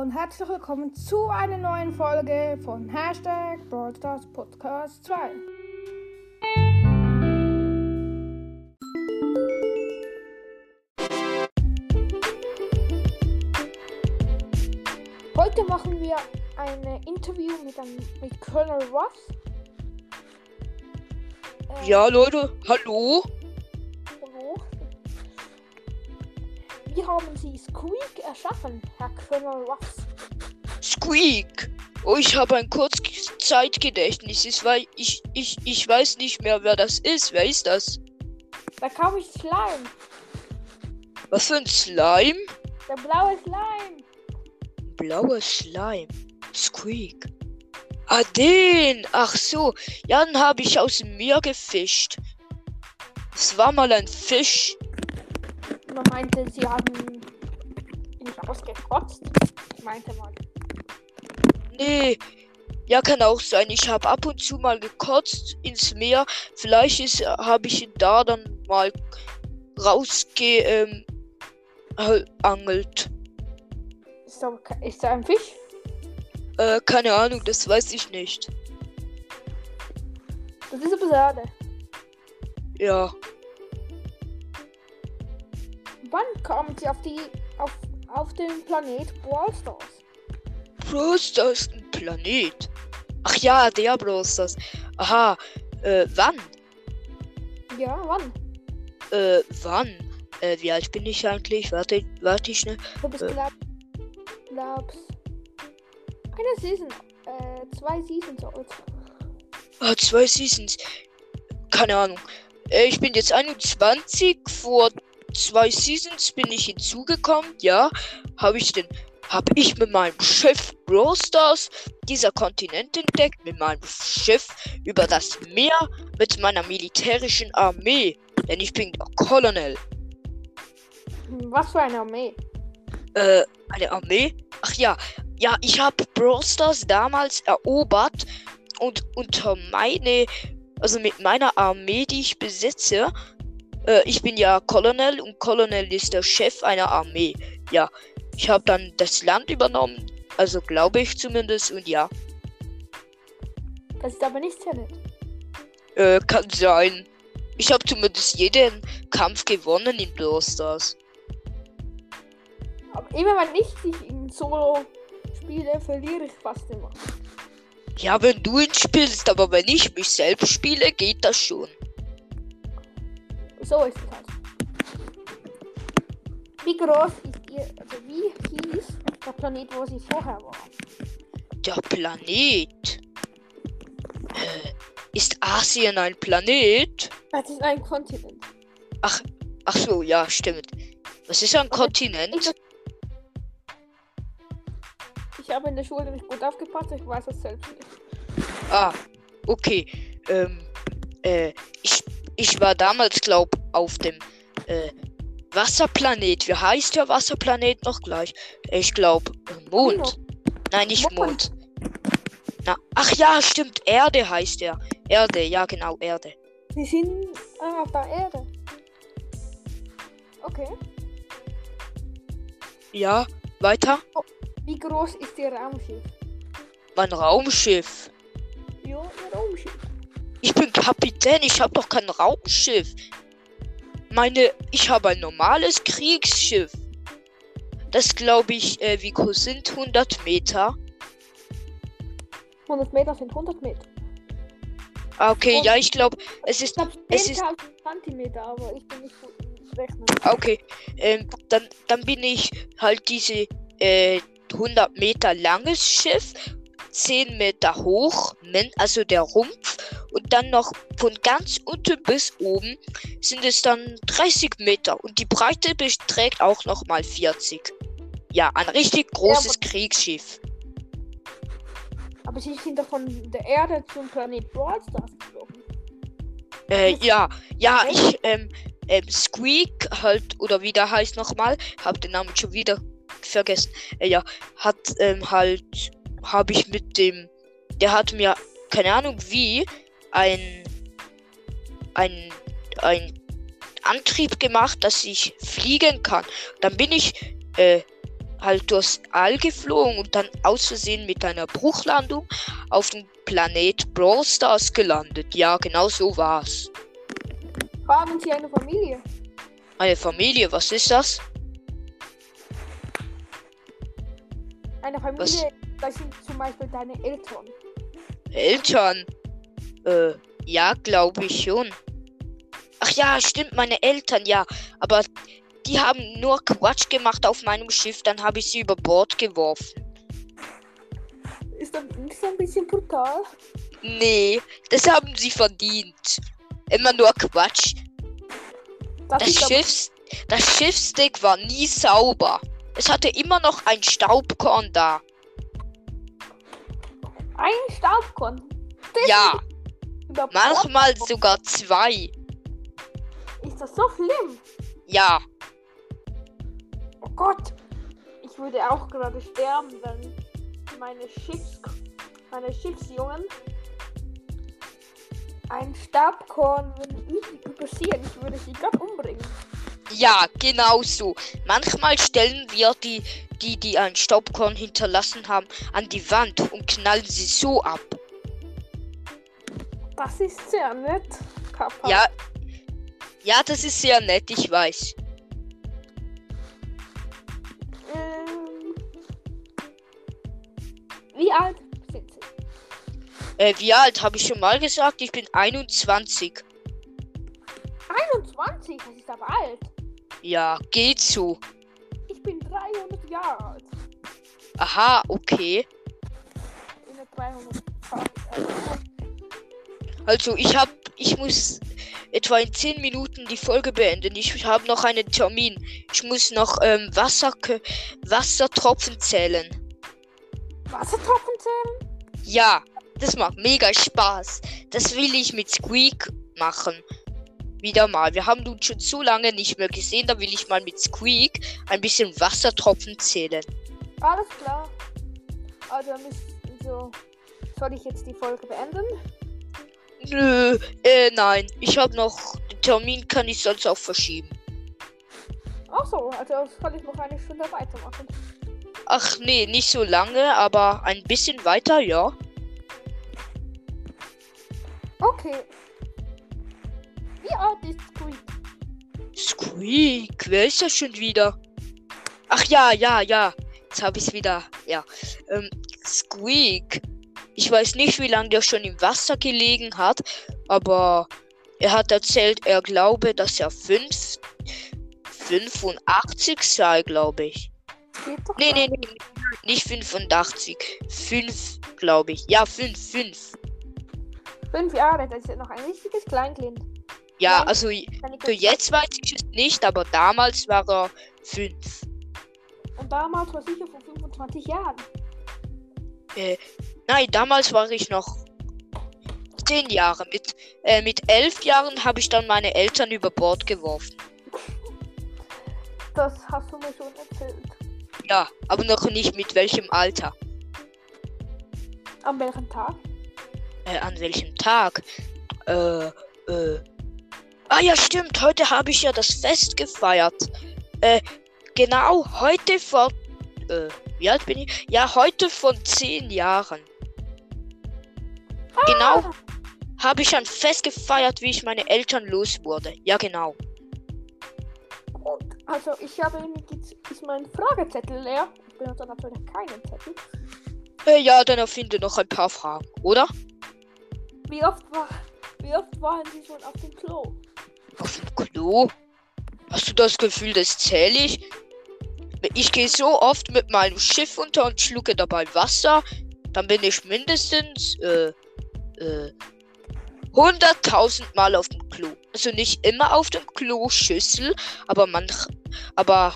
Und herzlich willkommen zu einer neuen Folge von Hashtag Broadcast Podcast 2. Heute machen wir ein Interview mit, einem, mit Colonel Ross. Äh, ja, Leute. Hallo. Wie haben Sie Squeak erschaffen, Herr Colonel Ross? Squeak? Oh, ich habe ein Kurzzeitgedächtnis. Ich, ich, ich, ich weiß nicht mehr, wer das ist. Wer ist das? Da kam ich Slime. Was für ein Slime? Der blaue Slime blauer Slime. Squeak. Ah, den! Ach so. Ja, dann habe ich aus dem Meer gefischt. Es war mal ein Fisch. Man meinte, sie haben ihn ausgekotzt. Ich meinte mal. Nee. Ja, kann auch sein. Ich habe ab und zu mal gekotzt ins Meer. Vielleicht habe ich ihn da dann mal rausgeangelt. Ähm, ist da, ist da ein Fisch? Äh, keine Ahnung, das weiß ich nicht. Das ist eine Erde. Ja. Kamen Sie auf die auf, auf den Planet Brawl Stars? Brawl Stars ein Planet. Ach ja, der Brawl Stars. Aha. Äh, wann? Ja, wann? Äh, wann? Äh, wie alt bin ich eigentlich? Warte, warte ich schnell. Du bist äh, glaub's. Eine Season. Äh, zwei Seasons alt. Ah, zwei Seasons. Keine Ahnung. Äh, ich bin jetzt 21. Vor zwei Seasons bin ich hinzugekommen. Ja, habe ich den. Habe ich mit meinem Schiff Brawl Stars dieser Kontinent entdeckt, mit meinem Schiff über das Meer, mit meiner militärischen Armee. Denn ich bin der Colonel. Was für eine Armee? Äh, eine Armee? Ach ja, ja, ich habe Brawl Stars damals erobert und unter meine, also mit meiner Armee, die ich besitze, äh, ich bin ja Colonel und Colonel ist der Chef einer Armee. Ja, ich habe dann das Land übernommen, also glaube ich zumindest und ja. Das ist aber nicht sehr nett. Äh, kann sein. Ich habe zumindest jeden Kampf gewonnen in Brawl Stars. Aber immer wenn ich dich in Solo spiele, verliere ich fast immer. Ja, wenn du ihn spielst, aber wenn ich mich selbst spiele, geht das schon. So ist es halt. Wie groß ist ihr, also wie hieß der Planet, wo sie vorher war? Der Planet? Äh, ist Asien ein Planet? Das ist ein Kontinent. Ach, ach so, ja, stimmt. Was ist ein Kontinent? Ich, ich habe in der Schule nicht gut aufgepasst, ich weiß es selbst nicht. Ah, okay. Ähm, äh, ich, ich war damals, glaub, auf dem äh, Wasserplanet. Wie heißt der Wasserplanet noch gleich? Ich glaube, Mond. Mond. Nein, nicht Mond. Mond. Na, ach ja, stimmt. Erde heißt er. Erde, ja genau, Erde. Sie sind äh, auf der Erde. Okay. Ja, weiter. Oh, wie groß ist Ihr Raumschiff? Mein Raumschiff? Ja, Ihr Raumschiff. Ich bin Kapitän, ich habe doch kein Raumschiff. Meine, ich habe ein normales Kriegsschiff. Das glaube ich, äh, wie groß sind 100 Meter? 100 Meter sind 100 Meter. Ah, okay, Und ja, ich glaube, es ist. es ist Zentimeter, aber ich bin nicht gut rechnen. Okay, ähm, dann, dann bin ich halt diese äh, 100 Meter langes Schiff, 10 Meter hoch, also der Rumpf, und dann noch von ganz unten bis oben sind es dann 30 Meter und die Breite beträgt auch noch mal 40. Ja, ein richtig großes ja, Kriegsschiff. Aber sie sind doch von der Erde zum Planet Brawl Stars geflogen. Äh, ja, ja, ich, ähm, ähm, Squeak halt, oder wie der heißt nochmal, hab den Namen schon wieder vergessen. Äh, ja, hat ähm, halt, habe ich mit dem, der hat mir, keine Ahnung wie, ein, ein, ein Antrieb gemacht, dass ich fliegen kann. Dann bin ich, äh, halt durchs All geflogen und dann aus Versehen mit einer Bruchlandung auf dem Planet Brawl Stars gelandet. Ja, genau so war's. Haben Sie eine Familie? Eine Familie, was ist das? Eine Familie, das sind zum Beispiel deine Eltern. Eltern? Äh, ja, glaube ich schon. Ach ja, stimmt, meine Eltern, ja. Aber die haben nur Quatsch gemacht auf meinem Schiff, dann habe ich sie über Bord geworfen. Ist das nicht so ein bisschen brutal? Nee, das haben sie verdient. Immer nur Quatsch. Das, Das ist aber- Schiffs, das Schiffsdeck war nie sauber. Es hatte immer noch ein Staubkorn da. ein Staubkorn. Das Ja, Bord- manchmal sogar zwei. Ist das so schlimm? Ja, Oh Gott. Ich würde auch gerade sterben, wenn meine Schiffs meine Schiffsjungen ein Staubkorn würden übersehen. Ich würde sie gerade umbringen. ja, genau so. Manchmal stellen wir die, die, die ein Staubkorn hinterlassen haben, an die Wand und knallen sie so ab. Das ist sehr nett, Kappa. Ja, ja, das ist sehr nett, ich weiß. Ähm, wie alt sind sie? Äh, wie alt habe ich schon mal gesagt? Ich bin 21. 21, das ist aber alt. Ja, geht so. Ich bin 300 Jahre alt. Aha, okay. In der 300 Jahre. Also ich hab, ich muss etwa in 10 Minuten die Folge beenden. Ich habe noch einen Termin. Ich muss noch ähm, Wasser, Wassertropfen zählen. Wassertropfen zählen? Ja, das macht mega Spaß. Das will ich mit Squeak machen. Wieder mal. Wir haben uns schon so lange nicht mehr gesehen. Da will ich mal mit Squeak ein bisschen Wassertropfen zählen. Alles klar. Also, so, soll ich jetzt die Folge beenden? Nö, äh, nein. Ich habe noch. Den Termin kann ich sonst auch verschieben. Ach so, also soll ich noch eine Stunde weitermachen. Ach nee, nicht so lange, aber ein bisschen weiter, ja. Okay. Wie alt ist Squeak? Squeak, wer ist das schon wieder? Ach ja, ja, ja. Jetzt habe ich es wieder. Ja. Ähm, Squeak. Ich weiß nicht, wie lange der schon im Wasser gelegen hat, aber er hat erzählt, er glaube, dass er 5, 85 sei, glaube ich. Nee, nee, nee, nicht 85. 5, glaube ich. Ja, 5, 5. Fünf Jahre, das ist ja noch ein richtiges Kleinkind. Ja, Nein. also für jetzt weiß ich es nicht, aber damals war er 5. Und damals war sicher vor 25 Jahren. Nein, damals war ich noch 10 Jahre. Mit, äh, mit 11 Jahren habe ich dann meine Eltern über Bord geworfen. Das hast du mir schon erzählt. Ja, aber noch nicht mit welchem Alter. An welchem Tag? Äh, an welchem Tag? Äh, äh. Ah ja, stimmt. Heute habe ich ja das Fest gefeiert. Äh, genau heute vor. Äh, wie alt bin ich? Ja, heute vor 10 Jahren. Genau Ah, habe ich ein Fest gefeiert, wie ich meine Eltern los wurde. Ja, genau. gut. Also ich habe jetzt ist mein Fragezettel leer. Ich benutze natürlich keinen Zettel. Äh, ja, dann erfinde noch ein paar Fragen, oder? Wie oft war wie oft waren Sie schon auf dem Klo? Auf dem Klo? Hast du das Gefühl, das zähle ich? Ich gehe so oft mit meinem Schiff unter und schlucke dabei Wasser. Dann bin ich mindestens äh, äh, 100.000 Mal auf dem Klo. Also nicht immer auf dem Klo-Schüssel, aber manch, aber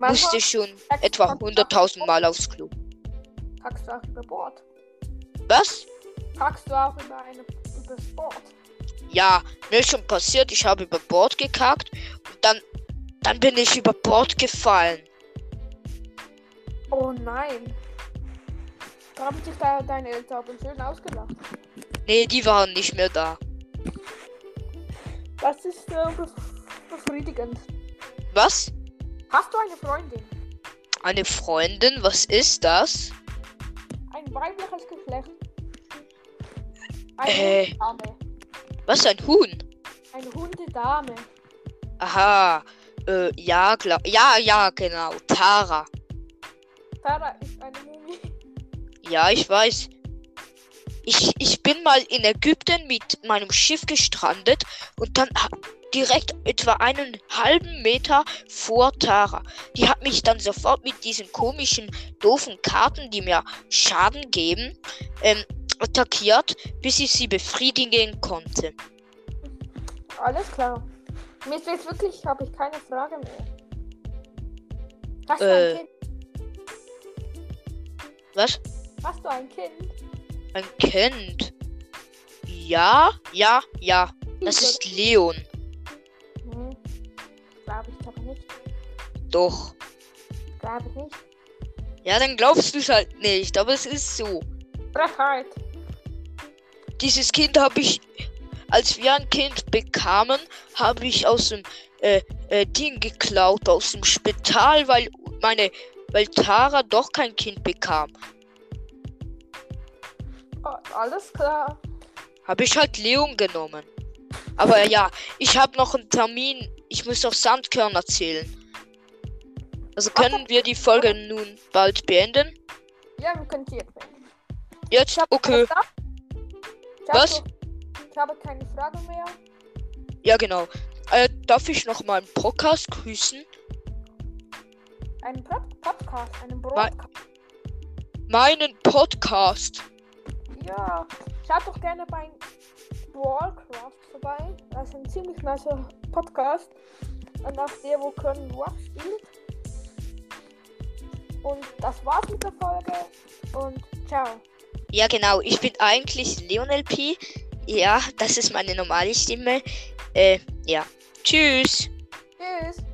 musste schon etwa 100.000 Mal aufs Klo. Kackst du auch über Bord? Was? Kackst du auch über eine übers Bord? Ja, mir ist schon passiert, ich habe über Bord gekackt und dann, dann bin ich über Bord gefallen. Oh nein. Da haben sich da deine Eltern schön ausgelacht. Nee, die waren nicht mehr da. Das ist äh, bef- befriedigend. Was? Hast du eine Freundin? Eine Freundin, was ist das? Ein weibliches Geschlecht. Eine Äh. Hundedame. Was, ein Huhn? Eine Hundedame. Aha. Äh, ja, klar. Ja, ja, genau. Tara. Tara ist eine Mumie. Ja, ich weiß. Ich, ich bin mal in Ägypten mit meinem Schiff gestrandet und dann direkt etwa einen halben Meter vor Tara. Die hat mich dann sofort mit diesen komischen, doofen Karten, die mir Schaden geben, ähm, attackiert, bis ich sie befriedigen konnte. Alles klar. Mir ist jetzt wirklich, habe ich keine Frage mehr. Hast du Äh. ein Kind? Was? Hast du ein Kind? Ein Kind? Ja, ja, ja. Das ist Leon. Hm. Glaube ich aber nicht. Doch. Glaube ich nicht. Ja, dann glaubst du es halt nicht, aber es ist so. Frechheit. Dieses Kind habe ich, als wir ein Kind bekamen, habe ich aus dem äh, äh, Ding geklaut, aus dem Spital, weil meine, weil Tara doch kein Kind bekam. Oh, alles klar. Habe ich halt Leon genommen. Aber ja, ich habe noch einen Termin. Ich muss auf Sandkörner zählen. Also können wir die Folge nun bald beenden? Ja, wir können beenden. Jetzt? Ich hab Okay. Ich Was? noch- Ich habe keine Frage mehr. Ja, genau. Äh, darf ich noch mal einen Podcast grüßen? Einen Pod Podcast, einen Broadcast. Meinen Podcast. Ja, schaut doch gerne bei Warcraft vorbei. Das ist ein ziemlich nicer Podcast. Und auch der, wo Colonel Ruff spielt. Und das war's mit der Folge. Und ciao. Ja, genau. Ich bin eigentlich Leonel P. Ja, das ist meine normale Stimme. Äh, ja. Tschüss. Tschüss.